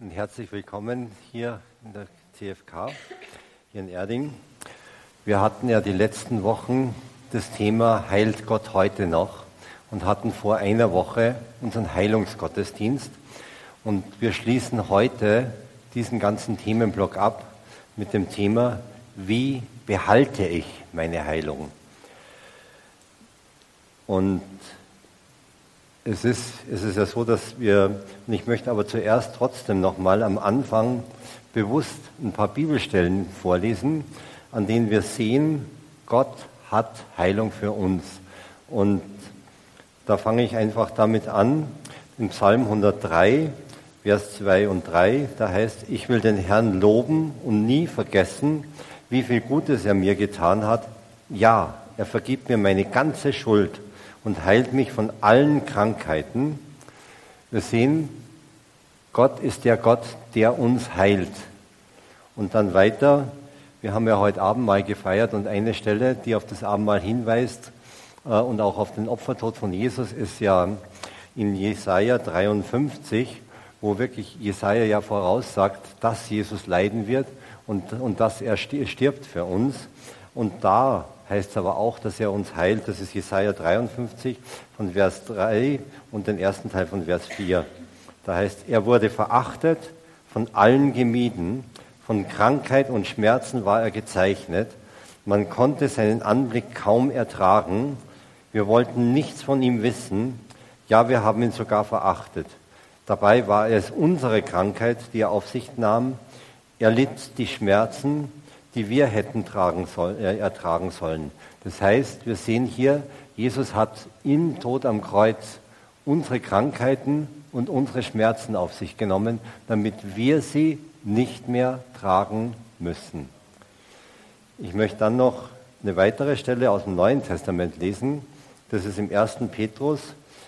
und herzlich willkommen hier in der CFK, hier in Erding. Wir hatten ja die letzten Wochen das Thema Heilt Gott heute noch und hatten vor einer Woche unseren Heilungsgottesdienst. Und wir schließen heute diesen ganzen Themenblock ab mit dem Thema, wie behalte ich meine Heilung? Und es ist, es ist ja so, dass wir, und ich möchte aber zuerst trotzdem nochmal am Anfang bewusst ein paar Bibelstellen vorlesen, an denen wir sehen, Gott hat Heilung für uns. Und da fange ich einfach damit an, im Psalm 103, Vers 2 und 3, da heißt, ich will den Herrn loben und nie vergessen, wie viel Gutes er mir getan hat. Ja, er vergibt mir meine ganze Schuld und heilt mich von allen Krankheiten. Wir sehen, Gott ist der Gott, der uns heilt. Und dann weiter, wir haben ja heute Abendmahl gefeiert und eine Stelle, die auf das Abendmahl hinweist äh, und auch auf den Opfertod von Jesus, ist ja in Jesaja 53, wo wirklich Jesaja ja voraussagt, dass Jesus leiden wird und, und dass er stirbt für uns. Und da heißt es aber auch, dass er uns heilt. Das ist Jesaja 53 von Vers 3 und den ersten Teil von Vers 4. Da heißt, er wurde verachtet, von allen gemieden, von Krankheit und Schmerzen war er gezeichnet. Man konnte seinen Anblick kaum ertragen. Wir wollten nichts von ihm wissen. Ja, wir haben ihn sogar verachtet. Dabei war es unsere Krankheit, die er auf sich nahm. Er litt die Schmerzen, die wir hätten tragen soll, äh, ertragen sollen. Das heißt, wir sehen hier, Jesus hat im Tod am Kreuz unsere Krankheiten und unsere Schmerzen auf sich genommen, damit wir sie nicht mehr tragen müssen. Ich möchte dann noch eine weitere Stelle aus dem Neuen Testament lesen. Das ist im 1. Petrus,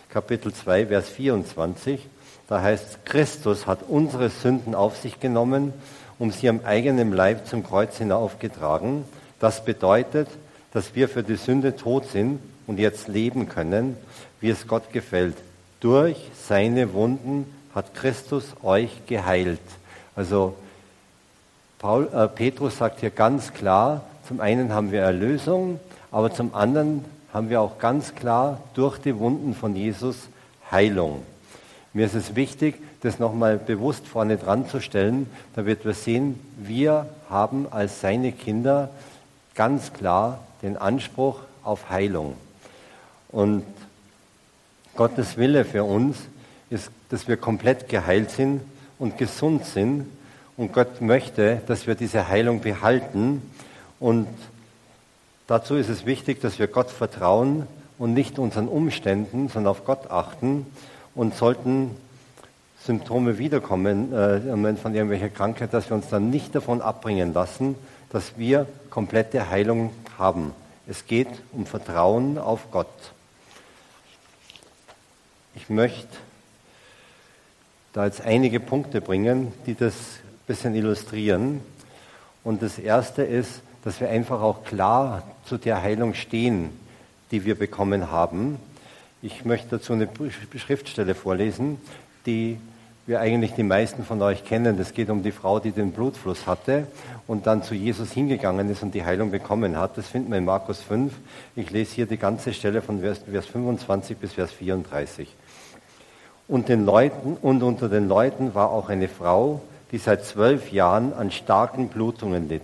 Kapitel 2, Vers 24. Da heißt, Christus hat unsere Sünden auf sich genommen um sie am eigenen Leib zum Kreuz hinaufgetragen. Das bedeutet, dass wir für die Sünde tot sind und jetzt leben können, wie es Gott gefällt. Durch seine Wunden hat Christus euch geheilt. Also Paul, äh, Petrus sagt hier ganz klar, zum einen haben wir Erlösung, aber zum anderen haben wir auch ganz klar durch die Wunden von Jesus Heilung. Mir ist es wichtig, das nochmal bewusst vorne dran zu stellen, damit wir sehen, wir haben als seine Kinder ganz klar den Anspruch auf Heilung. Und Gottes Wille für uns ist, dass wir komplett geheilt sind und gesund sind. Und Gott möchte, dass wir diese Heilung behalten. Und dazu ist es wichtig, dass wir Gott vertrauen und nicht unseren Umständen, sondern auf Gott achten und sollten Symptome wiederkommen äh, von irgendwelcher Krankheit, dass wir uns dann nicht davon abbringen lassen, dass wir komplette Heilung haben. Es geht um Vertrauen auf Gott. Ich möchte da jetzt einige Punkte bringen, die das ein bisschen illustrieren. Und das erste ist, dass wir einfach auch klar zu der Heilung stehen, die wir bekommen haben. Ich möchte dazu eine Schriftstelle vorlesen, die wir eigentlich die meisten von euch kennen. Es geht um die Frau, die den Blutfluss hatte und dann zu Jesus hingegangen ist und die Heilung bekommen hat. Das finden wir in Markus 5. Ich lese hier die ganze Stelle von Vers, Vers 25 bis Vers 34. Und, den Leuten, und unter den Leuten war auch eine Frau, die seit zwölf Jahren an starken Blutungen litt.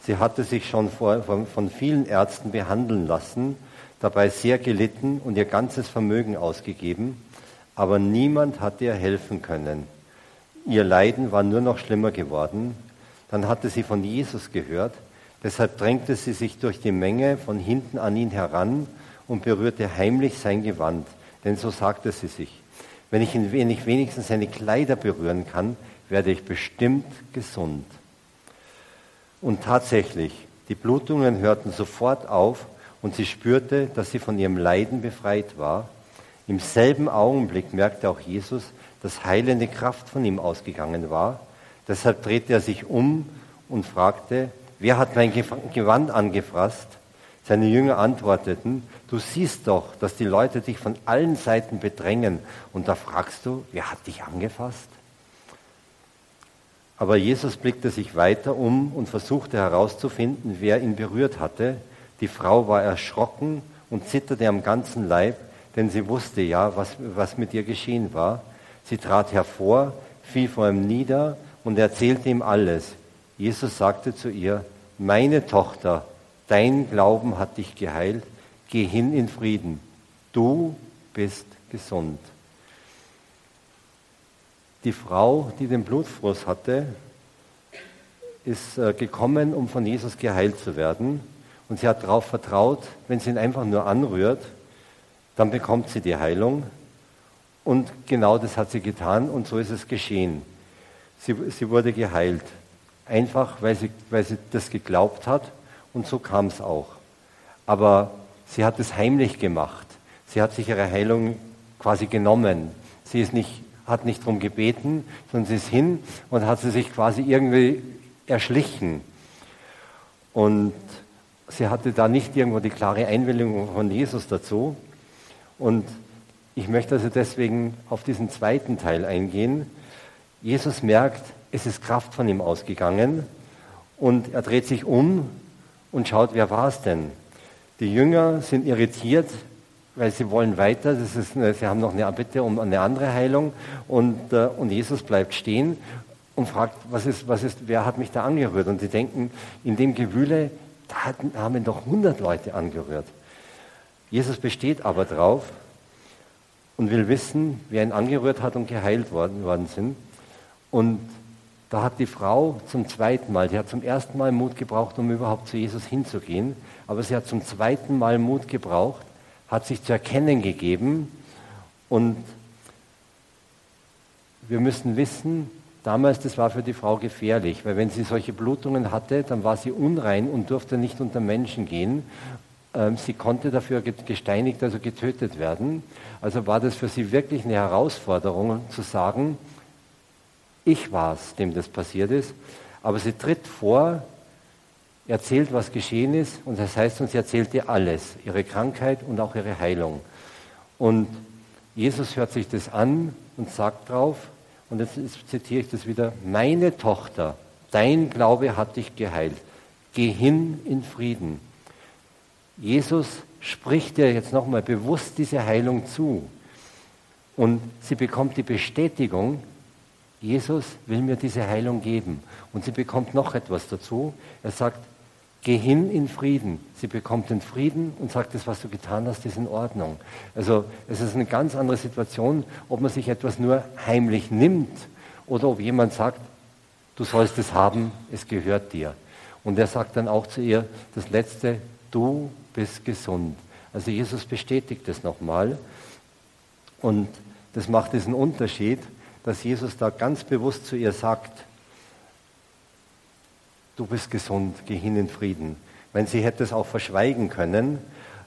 Sie hatte sich schon vor, von, von vielen Ärzten behandeln lassen, dabei sehr gelitten und ihr ganzes Vermögen ausgegeben aber niemand hat ihr helfen können. Ihr Leiden war nur noch schlimmer geworden. Dann hatte sie von Jesus gehört, deshalb drängte sie sich durch die Menge von hinten an ihn heran und berührte heimlich sein Gewand, denn so sagte sie sich, wenn ich, wenn ich wenigstens seine Kleider berühren kann, werde ich bestimmt gesund. Und tatsächlich, die Blutungen hörten sofort auf und sie spürte, dass sie von ihrem Leiden befreit war. Im selben Augenblick merkte auch Jesus, dass heilende Kraft von ihm ausgegangen war. Deshalb drehte er sich um und fragte, wer hat mein Gewand angefasst? Seine Jünger antworteten, du siehst doch, dass die Leute dich von allen Seiten bedrängen und da fragst du, wer hat dich angefasst? Aber Jesus blickte sich weiter um und versuchte herauszufinden, wer ihn berührt hatte. Die Frau war erschrocken und zitterte am ganzen Leib, denn sie wusste ja, was, was mit ihr geschehen war. Sie trat hervor, fiel vor ihm nieder und erzählte ihm alles. Jesus sagte zu ihr, meine Tochter, dein Glauben hat dich geheilt, geh hin in Frieden, du bist gesund. Die Frau, die den Blutfrost hatte, ist äh, gekommen, um von Jesus geheilt zu werden. Und sie hat darauf vertraut, wenn sie ihn einfach nur anrührt, dann bekommt sie die Heilung. Und genau das hat sie getan und so ist es geschehen. Sie, sie wurde geheilt. Einfach, weil sie, weil sie das geglaubt hat und so kam es auch. Aber sie hat es heimlich gemacht. Sie hat sich ihre Heilung quasi genommen. Sie ist nicht, hat nicht darum gebeten, sondern sie ist hin und hat sie sich quasi irgendwie erschlichen. Und sie hatte da nicht irgendwo die klare Einwilligung von Jesus dazu. Und ich möchte also deswegen auf diesen zweiten Teil eingehen. Jesus merkt, es ist Kraft von ihm ausgegangen und er dreht sich um und schaut, wer war es denn? Die Jünger sind irritiert, weil sie wollen weiter. Das ist, sie haben noch eine Bitte um eine andere Heilung und, äh, und Jesus bleibt stehen und fragt, was ist, was ist, wer hat mich da angerührt? Und sie denken, in dem Gewühle, da haben doch 100 Leute angerührt. Jesus besteht aber drauf und will wissen, wer ihn angerührt hat und geheilt worden, worden sind. Und da hat die Frau zum zweiten Mal, sie hat zum ersten Mal Mut gebraucht, um überhaupt zu Jesus hinzugehen, aber sie hat zum zweiten Mal Mut gebraucht, hat sich zu erkennen gegeben und wir müssen wissen, damals, das war für die Frau gefährlich, weil wenn sie solche Blutungen hatte, dann war sie unrein und durfte nicht unter Menschen gehen. Ähm, sie konnte dafür gesteinigt, also getötet werden. Also war das für sie wirklich eine Herausforderung zu sagen, ich war es, dem das passiert ist. Aber sie tritt vor, erzählt, was geschehen ist, und das heißt, sie erzählte alles, ihre Krankheit und auch ihre Heilung. Und Jesus hört sich das an und sagt drauf, und jetzt zitiere ich das wieder, meine Tochter, dein Glaube hat dich geheilt. Geh hin in Frieden. Jesus spricht dir jetzt nochmal bewusst diese Heilung zu. Und sie bekommt die Bestätigung, Jesus will mir diese Heilung geben. Und sie bekommt noch etwas dazu. Er sagt, geh hin in Frieden. Sie bekommt den Frieden und sagt, das, was du getan hast, ist in Ordnung. Also es ist eine ganz andere Situation, ob man sich etwas nur heimlich nimmt oder ob jemand sagt, du sollst es haben, es gehört dir. Und er sagt dann auch zu ihr, das Letzte, du bist gesund. Also Jesus bestätigt das nochmal. Und das macht diesen Unterschied dass Jesus da ganz bewusst zu ihr sagt, du bist gesund, geh hin in Frieden. Wenn sie hätte es auch verschweigen können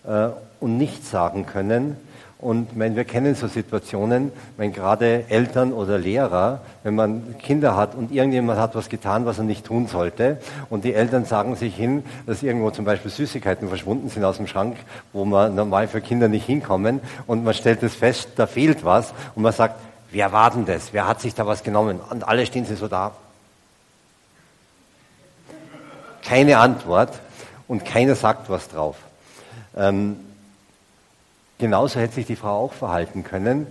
äh, und nichts sagen können. Und mein, wir kennen so Situationen, wenn gerade Eltern oder Lehrer, wenn man Kinder hat und irgendjemand hat was getan, was er nicht tun sollte, und die Eltern sagen sich hin, dass irgendwo zum Beispiel Süßigkeiten verschwunden sind aus dem Schrank, wo man normal für Kinder nicht hinkommen, und man stellt es fest, da fehlt was, und man sagt, wer war denn das? Wer hat sich da was genommen? Und alle stehen sie so da. Keine Antwort und keiner sagt was drauf. Ähm, genauso hätte sich die Frau auch verhalten können.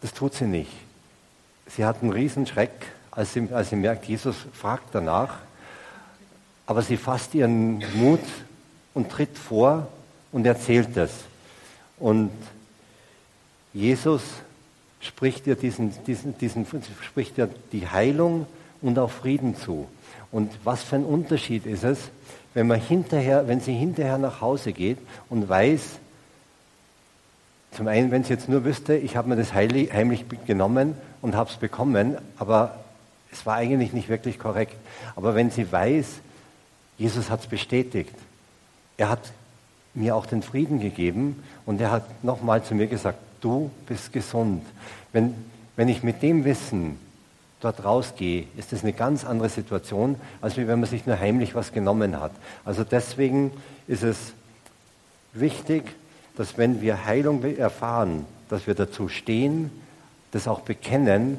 Das tut sie nicht. Sie hat einen Riesenschreck, als sie, als sie merkt, Jesus fragt danach. Aber sie fasst ihren Mut und tritt vor und erzählt das. Und Jesus spricht dir, diesen, diesen, diesen, spricht dir die Heilung und auch Frieden zu. Und was für ein Unterschied ist es, wenn, man hinterher, wenn sie hinterher nach Hause geht und weiß, zum einen, wenn sie jetzt nur wüsste, ich habe mir das heimlich genommen und habe es bekommen, aber es war eigentlich nicht wirklich korrekt. Aber wenn sie weiß, Jesus hat es bestätigt, er hat mir auch den Frieden gegeben und er hat nochmal zu mir gesagt, du bist gesund. Wenn, wenn ich mit dem Wissen dort rausgehe, ist das eine ganz andere Situation, als wenn man sich nur heimlich was genommen hat. Also deswegen ist es wichtig, dass wenn wir Heilung erfahren, dass wir dazu stehen, das auch bekennen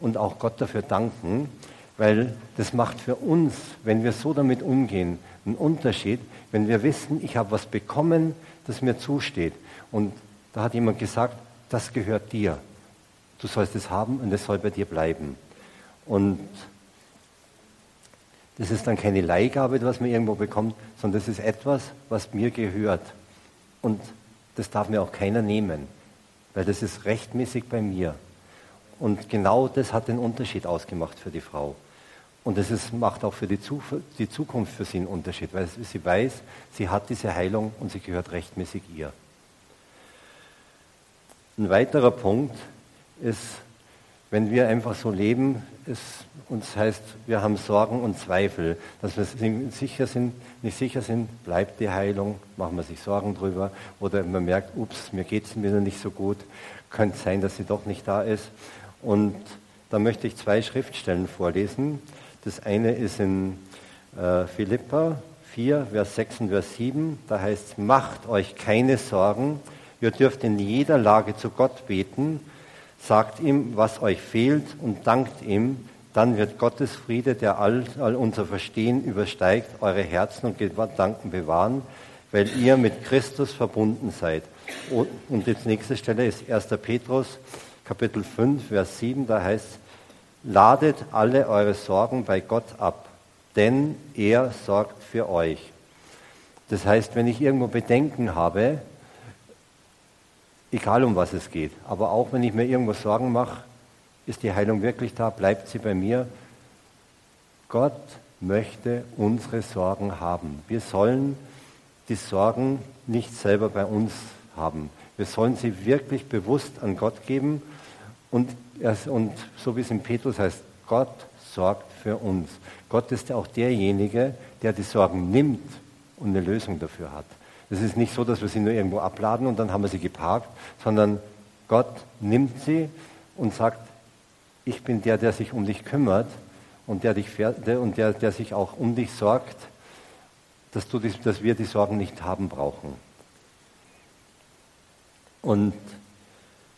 und auch Gott dafür danken, weil das macht für uns, wenn wir so damit umgehen, einen Unterschied, wenn wir wissen, ich habe was bekommen, das mir zusteht. Und da hat jemand gesagt, das gehört dir. Du sollst es haben und es soll bei dir bleiben. Und das ist dann keine Leihgabe, was man irgendwo bekommt, sondern das ist etwas, was mir gehört. Und das darf mir auch keiner nehmen, weil das ist rechtmäßig bei mir. Und genau das hat den Unterschied ausgemacht für die Frau. Und das ist, macht auch für die, die Zukunft für sie einen Unterschied, weil sie weiß, sie hat diese Heilung und sie gehört rechtmäßig ihr. Ein weiterer Punkt ist, wenn wir einfach so leben, es uns heißt, wir haben Sorgen und Zweifel, dass wir sicher sind, nicht sicher sind, bleibt die Heilung, machen wir sich Sorgen drüber, oder man merkt, ups, mir geht es wieder nicht so gut, könnte sein, dass sie doch nicht da ist. Und da möchte ich zwei Schriftstellen vorlesen. Das eine ist in äh, Philippa 4, Vers 6 und Vers 7. Da heißt es, macht euch keine Sorgen, ihr dürft in jeder Lage zu Gott beten Sagt ihm, was euch fehlt und dankt ihm, dann wird Gottes Friede, der all, all unser Verstehen übersteigt, eure Herzen und Gedanken bewahren, weil ihr mit Christus verbunden seid. Und die nächste Stelle ist 1. Petrus, Kapitel 5, Vers 7, da heißt, ladet alle eure Sorgen bei Gott ab, denn er sorgt für euch. Das heißt, wenn ich irgendwo Bedenken habe, egal um was es geht. Aber auch wenn ich mir irgendwo Sorgen mache, ist die Heilung wirklich da, bleibt sie bei mir. Gott möchte unsere Sorgen haben. Wir sollen die Sorgen nicht selber bei uns haben. Wir sollen sie wirklich bewusst an Gott geben. Und, und so wie es in Petrus heißt, Gott sorgt für uns. Gott ist auch derjenige, der die Sorgen nimmt und eine Lösung dafür hat. Es ist nicht so, dass wir sie nur irgendwo abladen und dann haben wir sie geparkt, sondern Gott nimmt sie und sagt, ich bin der, der sich um dich kümmert und der, dich, und der, der sich auch um dich sorgt, dass, du, dass wir die Sorgen nicht haben brauchen. Und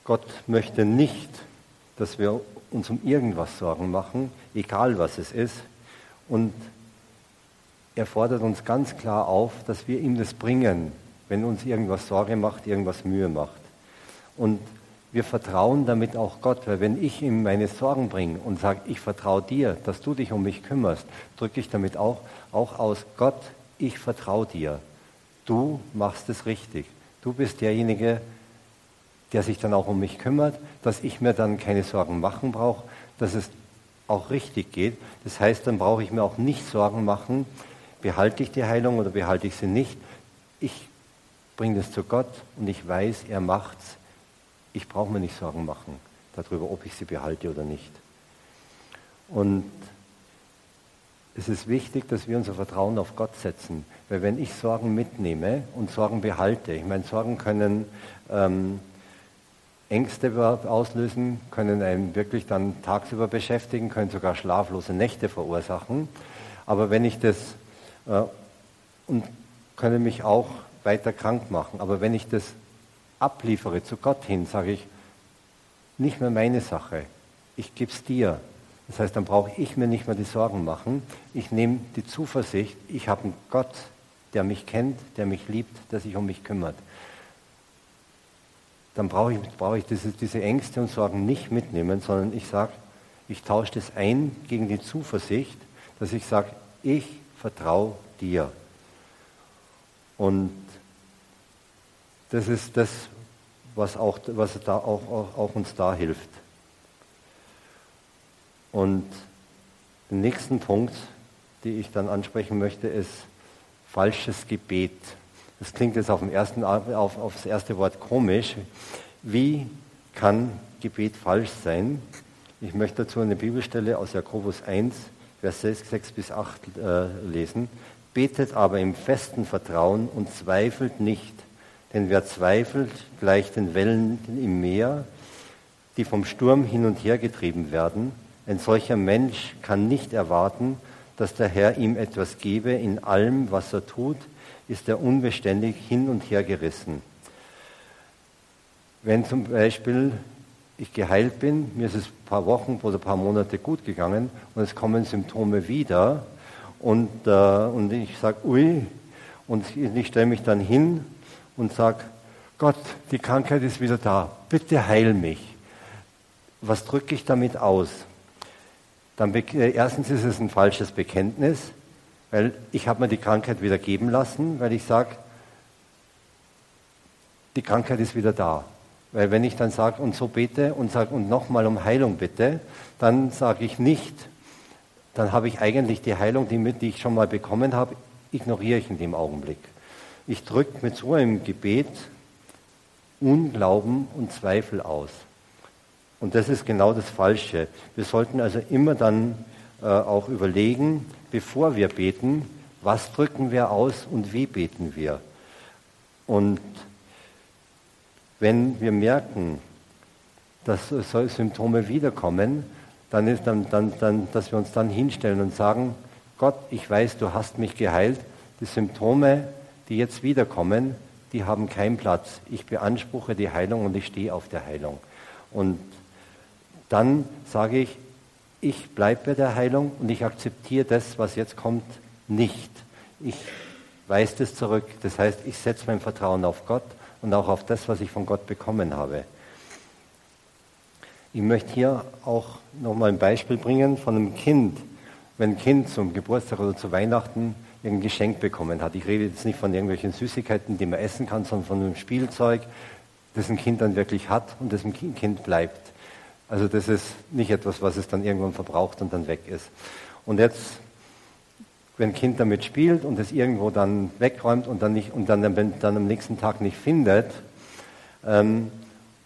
Gott möchte nicht, dass wir uns um irgendwas Sorgen machen, egal was es ist. Und er fordert uns ganz klar auf, dass wir ihm das bringen, wenn uns irgendwas Sorge macht, irgendwas Mühe macht. Und wir vertrauen damit auch Gott, weil wenn ich ihm meine Sorgen bringe und sage, ich vertraue dir, dass du dich um mich kümmerst, drücke ich damit auch, auch aus, Gott, ich vertraue dir. Du machst es richtig. Du bist derjenige, der sich dann auch um mich kümmert, dass ich mir dann keine Sorgen machen brauche, dass es auch richtig geht. Das heißt, dann brauche ich mir auch nicht Sorgen machen, behalte ich die Heilung oder behalte ich sie nicht. Ich bringe das zu Gott und ich weiß, er macht's. Ich brauche mir nicht Sorgen machen darüber, ob ich sie behalte oder nicht. Und es ist wichtig, dass wir unser Vertrauen auf Gott setzen. Weil wenn ich Sorgen mitnehme und Sorgen behalte, ich meine, Sorgen können ähm, Ängste auslösen, können einen wirklich dann tagsüber beschäftigen, können sogar schlaflose Nächte verursachen. Aber wenn ich das äh, und können mich auch weiter krank machen. Aber wenn ich das abliefere zu Gott hin, sage ich, nicht mehr meine Sache, ich gebe es dir. Das heißt, dann brauche ich mir nicht mehr die Sorgen machen. Ich nehme die Zuversicht, ich habe einen Gott, der mich kennt, der mich liebt, der sich um mich kümmert. Dann brauche ich, brauche ich diese, diese Ängste und Sorgen nicht mitnehmen, sondern ich sage, ich tausche das ein gegen die Zuversicht, dass ich sage, ich vertraue dir. Und das ist das, was, auch, was da auch, auch, auch uns da hilft. Und den nächsten Punkt, den ich dann ansprechen möchte, ist falsches Gebet. Das klingt jetzt auf, dem ersten, auf, auf das erste Wort komisch. Wie kann Gebet falsch sein? Ich möchte dazu eine Bibelstelle aus Jakobus 1, Vers 6, 6 bis 8 äh, lesen. Betet aber im festen Vertrauen und zweifelt nicht, denn wer zweifelt, gleicht den Wellen im Meer, die vom Sturm hin und her getrieben werden. Ein solcher Mensch kann nicht erwarten, dass der Herr ihm etwas gebe. In allem, was er tut, ist er unbeständig hin und her gerissen. Wenn zum Beispiel ich geheilt bin, mir ist es ein paar Wochen oder ein paar Monate gut gegangen und es kommen Symptome wieder und, äh, und ich sage, ui, und ich stelle mich dann hin und sage, Gott, die Krankheit ist wieder da, bitte heil mich. Was drücke ich damit aus? Dann, äh, erstens ist es ein falsches Bekenntnis, weil ich habe mir die Krankheit wieder geben lassen, weil ich sage, die Krankheit ist wieder da. Weil wenn ich dann sage und so bete und sage und nochmal um Heilung bitte, dann sage ich nicht, dann habe ich eigentlich die Heilung, die, die ich schon mal bekommen habe, ignoriere ich in dem Augenblick. Ich drücke mit so einem Gebet Unglauben und Zweifel aus. Und das ist genau das Falsche. Wir sollten also immer dann äh, auch überlegen, bevor wir beten, was drücken wir aus und wie beten wir. Und wenn wir merken, dass solche Symptome wiederkommen, dann ist dann, dann, dann, dass wir uns dann hinstellen und sagen, Gott, ich weiß, du hast mich geheilt. Die Symptome, die jetzt wiederkommen, die haben keinen Platz. Ich beanspruche die Heilung und ich stehe auf der Heilung. Und dann sage ich, ich bleibe bei der Heilung und ich akzeptiere das, was jetzt kommt, nicht. Ich weise das zurück. Das heißt, ich setze mein Vertrauen auf Gott und auch auf das, was ich von Gott bekommen habe. Ich möchte hier auch nochmal ein Beispiel bringen von einem Kind. Wenn ein Kind zum Geburtstag oder zu Weihnachten ein Geschenk bekommen hat. Ich rede jetzt nicht von irgendwelchen Süßigkeiten, die man essen kann, sondern von einem Spielzeug, das ein Kind dann wirklich hat und das ein Kind bleibt. Also das ist nicht etwas, was es dann irgendwann verbraucht und dann weg ist. Und jetzt wenn ein Kind damit spielt und es irgendwo dann wegräumt und dann, nicht, und dann, dann am nächsten Tag nicht findet, ähm,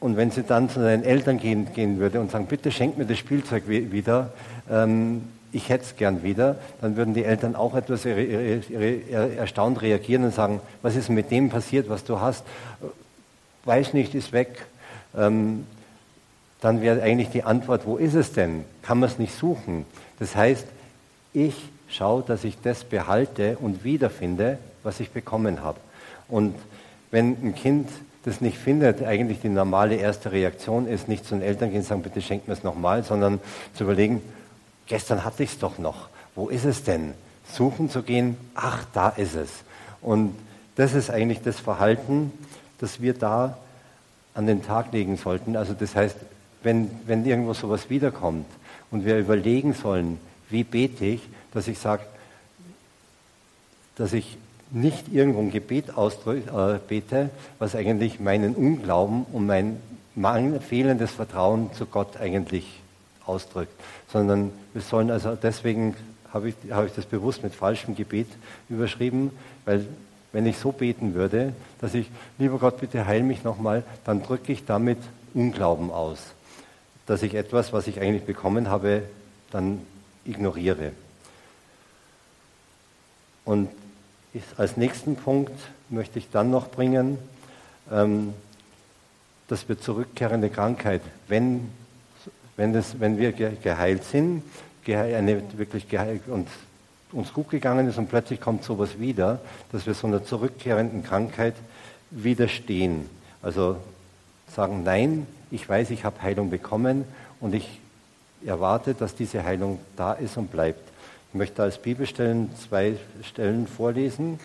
und wenn sie dann zu seinen Eltern gehen, gehen würde und sagen, bitte schenkt mir das Spielzeug wieder, ähm, ich hätte es gern wieder, dann würden die Eltern auch etwas erstaunt reagieren und sagen, was ist mit dem passiert, was du hast? Weiß nicht, ist weg. Ähm, dann wäre eigentlich die Antwort, wo ist es denn? Kann man es nicht suchen? Das heißt, ich schaue, dass ich das behalte und wiederfinde, was ich bekommen habe. Und wenn ein Kind das nicht findet, eigentlich die normale erste Reaktion ist, nicht zu den Eltern gehen und sagen, bitte schenkt mir es nochmal, sondern zu überlegen, gestern hatte ich es doch noch, wo ist es denn? Suchen zu gehen, ach, da ist es. Und das ist eigentlich das Verhalten, das wir da an den Tag legen sollten. Also das heißt, wenn, wenn irgendwo sowas wiederkommt und wir überlegen sollen, wie bete ich, dass ich sage, dass ich nicht irgendwo ein Gebet äh, was eigentlich meinen Unglauben und mein fehlendes Vertrauen zu Gott eigentlich ausdrückt, sondern wir sollen also deswegen habe ich, habe ich das bewusst mit falschem Gebet überschrieben, weil wenn ich so beten würde, dass ich, lieber Gott, bitte heil mich nochmal, dann drücke ich damit Unglauben aus, dass ich etwas, was ich eigentlich bekommen habe, dann ignoriere. Und ich, als nächsten Punkt möchte ich dann noch bringen, ähm, dass wir zurückkehrende Krankheit, wenn, wenn, das, wenn wir geheilt sind, eine wirklich geheilt und uns gut gegangen ist und plötzlich kommt sowas wieder, dass wir so einer zurückkehrenden Krankheit widerstehen. Also sagen, nein, ich weiß, ich habe Heilung bekommen und ich erwarte, dass diese Heilung da ist und bleibt. Ich möchte als Bibelstellen zwei Stellen vorlesen.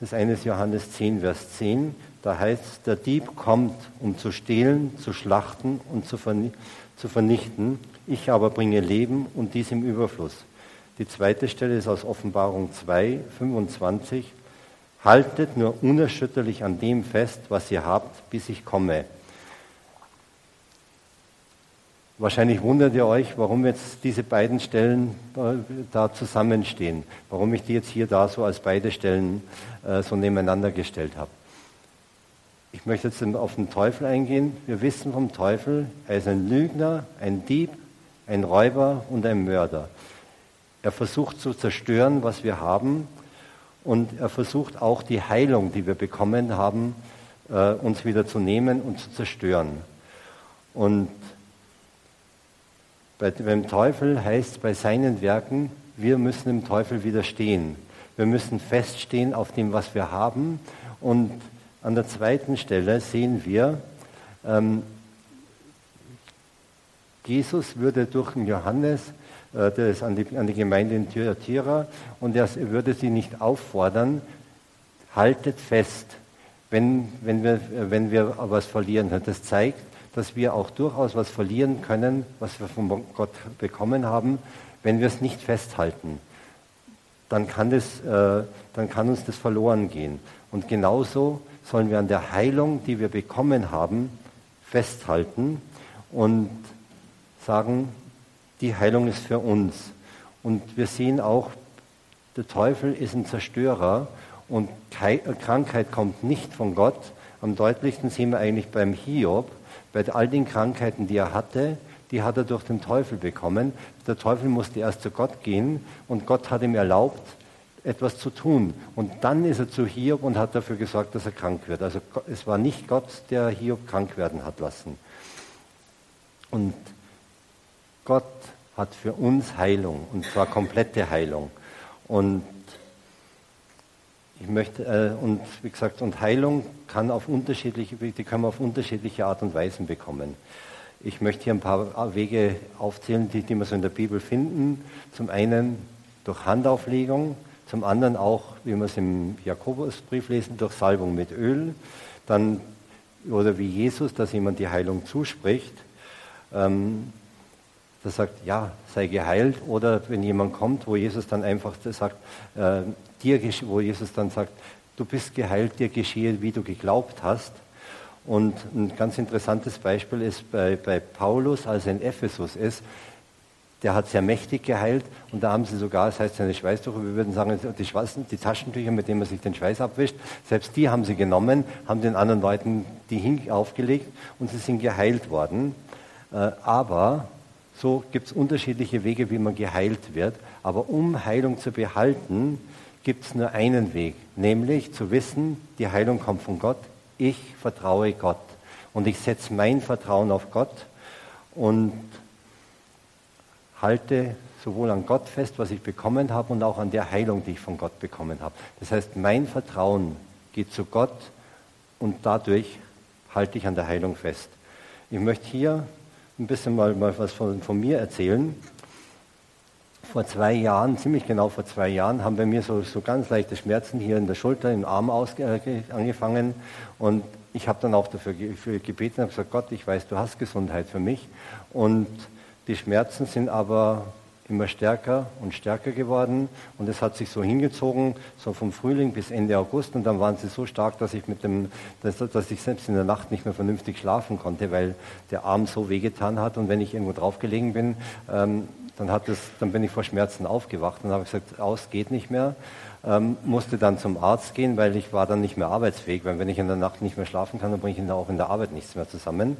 Das eine ist Johannes 10, Vers 10. Da heißt, der Dieb kommt, um zu stehlen, zu schlachten und zu vernichten. Ich aber bringe Leben und dies im Überfluss. Die zweite Stelle ist aus Offenbarung 2, 25. Haltet nur unerschütterlich an dem fest, was ihr habt, bis ich komme. Wahrscheinlich wundert ihr euch, warum jetzt diese beiden Stellen da zusammenstehen, warum ich die jetzt hier da so als beide Stellen äh, so nebeneinander gestellt habe. Ich möchte jetzt auf den Teufel eingehen. Wir wissen vom Teufel, er ist ein Lügner, ein Dieb, ein Räuber und ein Mörder. Er versucht zu zerstören, was wir haben, und er versucht auch die Heilung, die wir bekommen haben, äh, uns wieder zu nehmen und zu zerstören. Und beim Teufel heißt bei seinen Werken, wir müssen dem Teufel widerstehen. Wir müssen feststehen auf dem, was wir haben. Und an der zweiten Stelle sehen wir, ähm, Jesus würde durch Johannes, äh, der ist an die, an die Gemeinde in Thyatira, und er würde sie nicht auffordern, haltet fest, wenn, wenn, wir, wenn wir was verlieren. Das zeigt, dass wir auch durchaus was verlieren können, was wir von Gott bekommen haben, wenn wir es nicht festhalten. Dann kann, das, äh, dann kann uns das verloren gehen. Und genauso sollen wir an der Heilung, die wir bekommen haben, festhalten und sagen, die Heilung ist für uns. Und wir sehen auch, der Teufel ist ein Zerstörer und Krankheit kommt nicht von Gott. Am deutlichsten sehen wir eigentlich beim Hiob, bei all den Krankheiten, die er hatte, die hat er durch den Teufel bekommen. Der Teufel musste erst zu Gott gehen und Gott hat ihm erlaubt, etwas zu tun. Und dann ist er zu Hiob und hat dafür gesorgt, dass er krank wird. Also es war nicht Gott, der Hiob krank werden hat lassen. Und Gott hat für uns Heilung, und zwar komplette Heilung. Und ich möchte, äh, und wie gesagt, und Heilung kann auf unterschiedliche, die können wir auf unterschiedliche Art und Weisen bekommen. Ich möchte hier ein paar Wege aufzählen, die, die wir so in der Bibel finden. Zum einen durch Handauflegung, zum anderen auch, wie wir es im Jakobusbrief lesen, durch Salbung mit Öl. Dann, oder wie Jesus, dass jemand die Heilung zuspricht. Ähm, das sagt, ja, sei geheilt. Oder wenn jemand kommt, wo Jesus dann einfach sagt, äh, dir, wo Jesus dann sagt, du bist geheilt, dir geschehe, wie du geglaubt hast. Und ein ganz interessantes Beispiel ist bei, bei Paulus, als er in Ephesus ist, der hat sehr mächtig geheilt und da haben sie sogar, das heißt seine Schweißtücher, wir würden sagen, die, Schweißen, die Taschentücher, mit denen man sich den Schweiß abwischt, selbst die haben sie genommen, haben den anderen Leuten die hin aufgelegt und sie sind geheilt worden. Äh, aber so gibt es unterschiedliche Wege, wie man geheilt wird. Aber um Heilung zu behalten, gibt es nur einen Weg, nämlich zu wissen, die Heilung kommt von Gott. Ich vertraue Gott. Und ich setze mein Vertrauen auf Gott und halte sowohl an Gott fest, was ich bekommen habe, und auch an der Heilung, die ich von Gott bekommen habe. Das heißt, mein Vertrauen geht zu Gott und dadurch halte ich an der Heilung fest. Ich möchte hier ein bisschen mal, mal was von, von mir erzählen. Vor zwei Jahren, ziemlich genau vor zwei Jahren, haben bei mir so, so ganz leichte Schmerzen hier in der Schulter, im Arm aus, äh, angefangen. Und ich habe dann auch dafür gebeten und gesagt, Gott, ich weiß, du hast Gesundheit für mich. Und die Schmerzen sind aber immer stärker und stärker geworden. Und es hat sich so hingezogen, so vom Frühling bis Ende August. Und dann waren sie so stark, dass ich mit dem, dass, dass ich selbst in der Nacht nicht mehr vernünftig schlafen konnte, weil der Arm so wehgetan hat. Und wenn ich irgendwo drauf gelegen bin, ähm, dann, hat es, dann bin ich vor Schmerzen aufgewacht. Und habe gesagt, aus geht nicht mehr. Ähm, musste dann zum Arzt gehen, weil ich war dann nicht mehr arbeitsfähig, weil wenn ich in der Nacht nicht mehr schlafen kann, dann bringe ich auch in der Arbeit nichts mehr zusammen.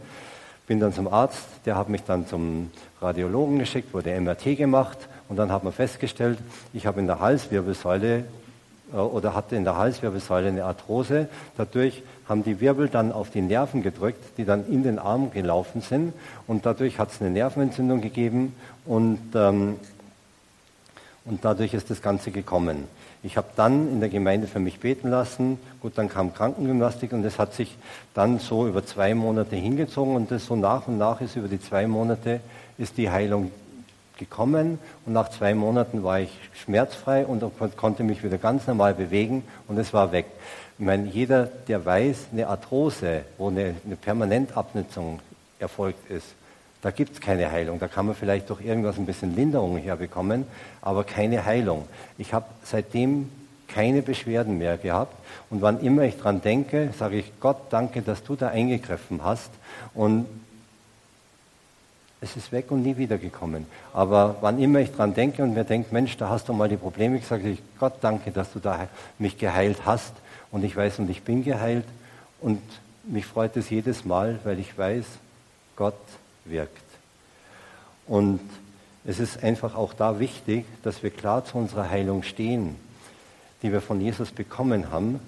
Bin dann zum Arzt, der hat mich dann zum Radiologen geschickt, wurde MRT gemacht und dann hat man festgestellt, ich habe in der Halswirbelsäule äh, oder hatte in der Halswirbelsäule eine Arthrose. Dadurch haben die Wirbel dann auf die Nerven gedrückt, die dann in den Arm gelaufen sind und dadurch hat es eine Nervenentzündung gegeben und, ähm, und dadurch ist das Ganze gekommen. Ich habe dann in der Gemeinde für mich beten lassen. Gut, dann kam Krankengymnastik und das hat sich dann so über zwei Monate hingezogen und das so nach und nach ist über die zwei Monate ist die Heilung gekommen und nach zwei Monaten war ich schmerzfrei und konnte mich wieder ganz normal bewegen und es war weg. Ich meine, jeder, der weiß, eine Arthrose, wo eine, eine Permanentabnutzung erfolgt ist, da gibt es keine Heilung. Da kann man vielleicht durch irgendwas ein bisschen Linderung herbekommen, aber keine Heilung. Ich habe seitdem keine Beschwerden mehr gehabt. Und wann immer ich dran denke, sage ich Gott, danke, dass du da eingegriffen hast. Und es ist weg und nie wiedergekommen. Aber wann immer ich dran denke und mir denke, Mensch, da hast du mal die Probleme, ich sage ich Gott, danke, dass du da mich geheilt hast. Und ich weiß, und ich bin geheilt. Und mich freut es jedes Mal, weil ich weiß, Gott wirkt. Und es ist einfach auch da wichtig, dass wir klar zu unserer Heilung stehen, die wir von Jesus bekommen haben.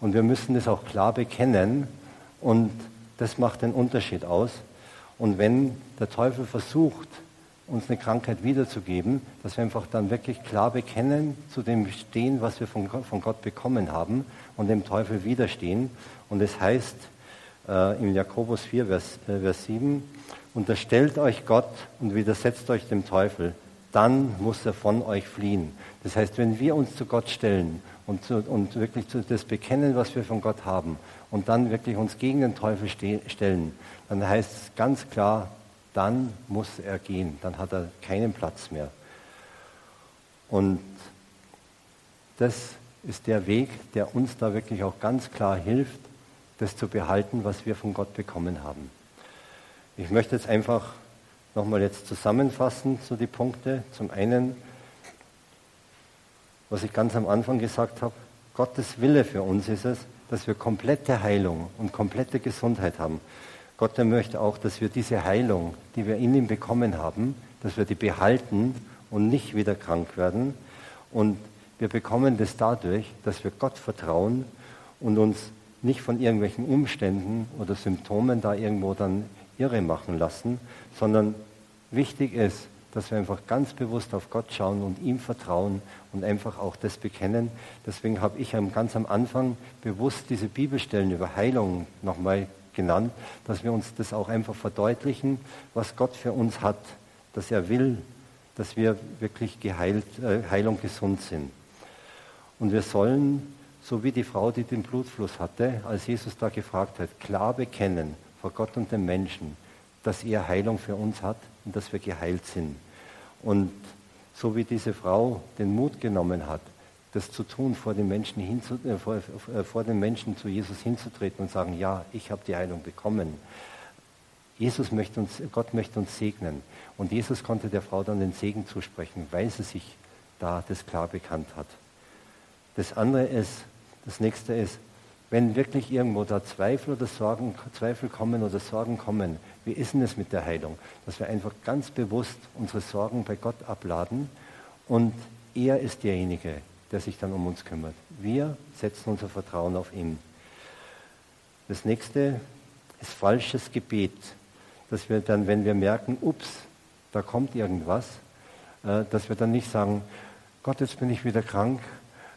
Und wir müssen das auch klar bekennen. Und das macht den Unterschied aus. Und wenn der Teufel versucht, uns eine Krankheit wiederzugeben, dass wir einfach dann wirklich klar bekennen, zu dem stehen, was wir von Gott, von Gott bekommen haben und dem Teufel widerstehen. Und es das heißt äh, im Jakobus 4, Vers, äh, Vers 7, unterstellt euch Gott und widersetzt euch dem Teufel, dann muss er von euch fliehen. Das heißt, wenn wir uns zu Gott stellen und, zu, und wirklich zu, das bekennen, was wir von Gott haben, und dann wirklich uns gegen den Teufel ste stellen, dann heißt es ganz klar, dann muss er gehen, dann hat er keinen Platz mehr. Und das ist der Weg, der uns da wirklich auch ganz klar hilft, das zu behalten, was wir von Gott bekommen haben. Ich möchte jetzt einfach nochmal jetzt zusammenfassen, so die Punkte. Zum einen, was ich ganz am Anfang gesagt habe, Gottes Wille für uns ist es, dass wir komplette Heilung und komplette Gesundheit haben. Gott der möchte auch, dass wir diese Heilung, die wir in ihm bekommen haben, dass wir die behalten und nicht wieder krank werden. Und wir bekommen das dadurch, dass wir Gott vertrauen und uns nicht von irgendwelchen Umständen oder Symptomen da irgendwo dann irre machen lassen, sondern wichtig ist, dass wir einfach ganz bewusst auf Gott schauen und ihm vertrauen und einfach auch das bekennen. Deswegen habe ich ganz am Anfang bewusst diese Bibelstellen über Heilung nochmal genannt, dass wir uns das auch einfach verdeutlichen, was Gott für uns hat, dass er will, dass wir wirklich geheilt, äh, Heilung gesund sind. Und wir sollen, so wie die Frau, die den Blutfluss hatte, als Jesus da gefragt hat, klar bekennen vor Gott und den Menschen, dass er Heilung für uns hat und dass wir geheilt sind. Und so wie diese Frau den Mut genommen hat, das zu tun, vor den Menschen, hinzu, äh, vor, äh, vor den Menschen zu Jesus hinzutreten und sagen, ja, ich habe die Heilung bekommen. Jesus möchte uns, Gott möchte uns segnen. Und Jesus konnte der Frau dann den Segen zusprechen, weil sie sich da das klar bekannt hat. Das andere ist, das nächste ist, wenn wirklich irgendwo da Zweifel oder Sorgen, Zweifel kommen oder Sorgen kommen, wie ist denn es mit der Heilung? Dass wir einfach ganz bewusst unsere Sorgen bei Gott abladen und er ist derjenige, der sich dann um uns kümmert. Wir setzen unser Vertrauen auf ihn. Das nächste ist falsches Gebet, dass wir dann, wenn wir merken, ups, da kommt irgendwas, äh, dass wir dann nicht sagen, Gott, jetzt bin ich wieder krank,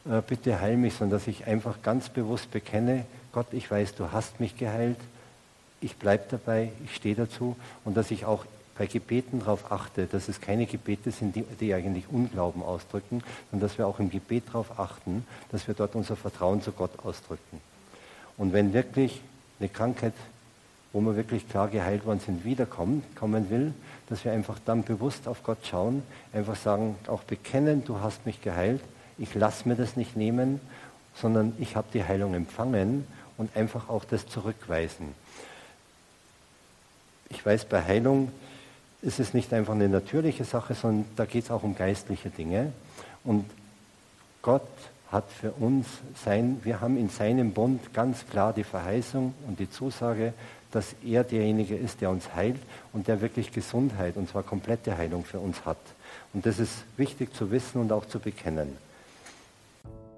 äh, bitte heil mich, sondern dass ich einfach ganz bewusst bekenne, Gott, ich weiß, du hast mich geheilt, ich bleibe dabei, ich stehe dazu und dass ich auch bei Gebeten darauf achte, dass es keine Gebete sind, die, die, eigentlich Unglauben ausdrücken, sondern dass wir auch im Gebet darauf achten, dass wir dort unser Vertrauen zu Gott ausdrücken. Und wenn wirklich eine Krankheit, wo wir wirklich klar geheilt worden sind, wiederkommt, kommen will, dass wir einfach dann bewusst auf Gott schauen, einfach sagen, auch bekennen, du hast mich geheilt, ich lasse mir das nicht nehmen, sondern ich habe die Heilung empfangen und einfach auch das zurückweisen. Ich weiß, bei Heilung ist es nicht einfach eine natürliche Sache, sondern da geht es auch um geistliche Dinge. Und Gott hat für uns sein, wir haben in seinem Bund ganz klar die Verheißung und die Zusage, dass er derjenige ist, der uns heilt und der wirklich Gesundheit, und zwar komplette Heilung für uns hat. Und das ist wichtig zu wissen und auch zu bekennen.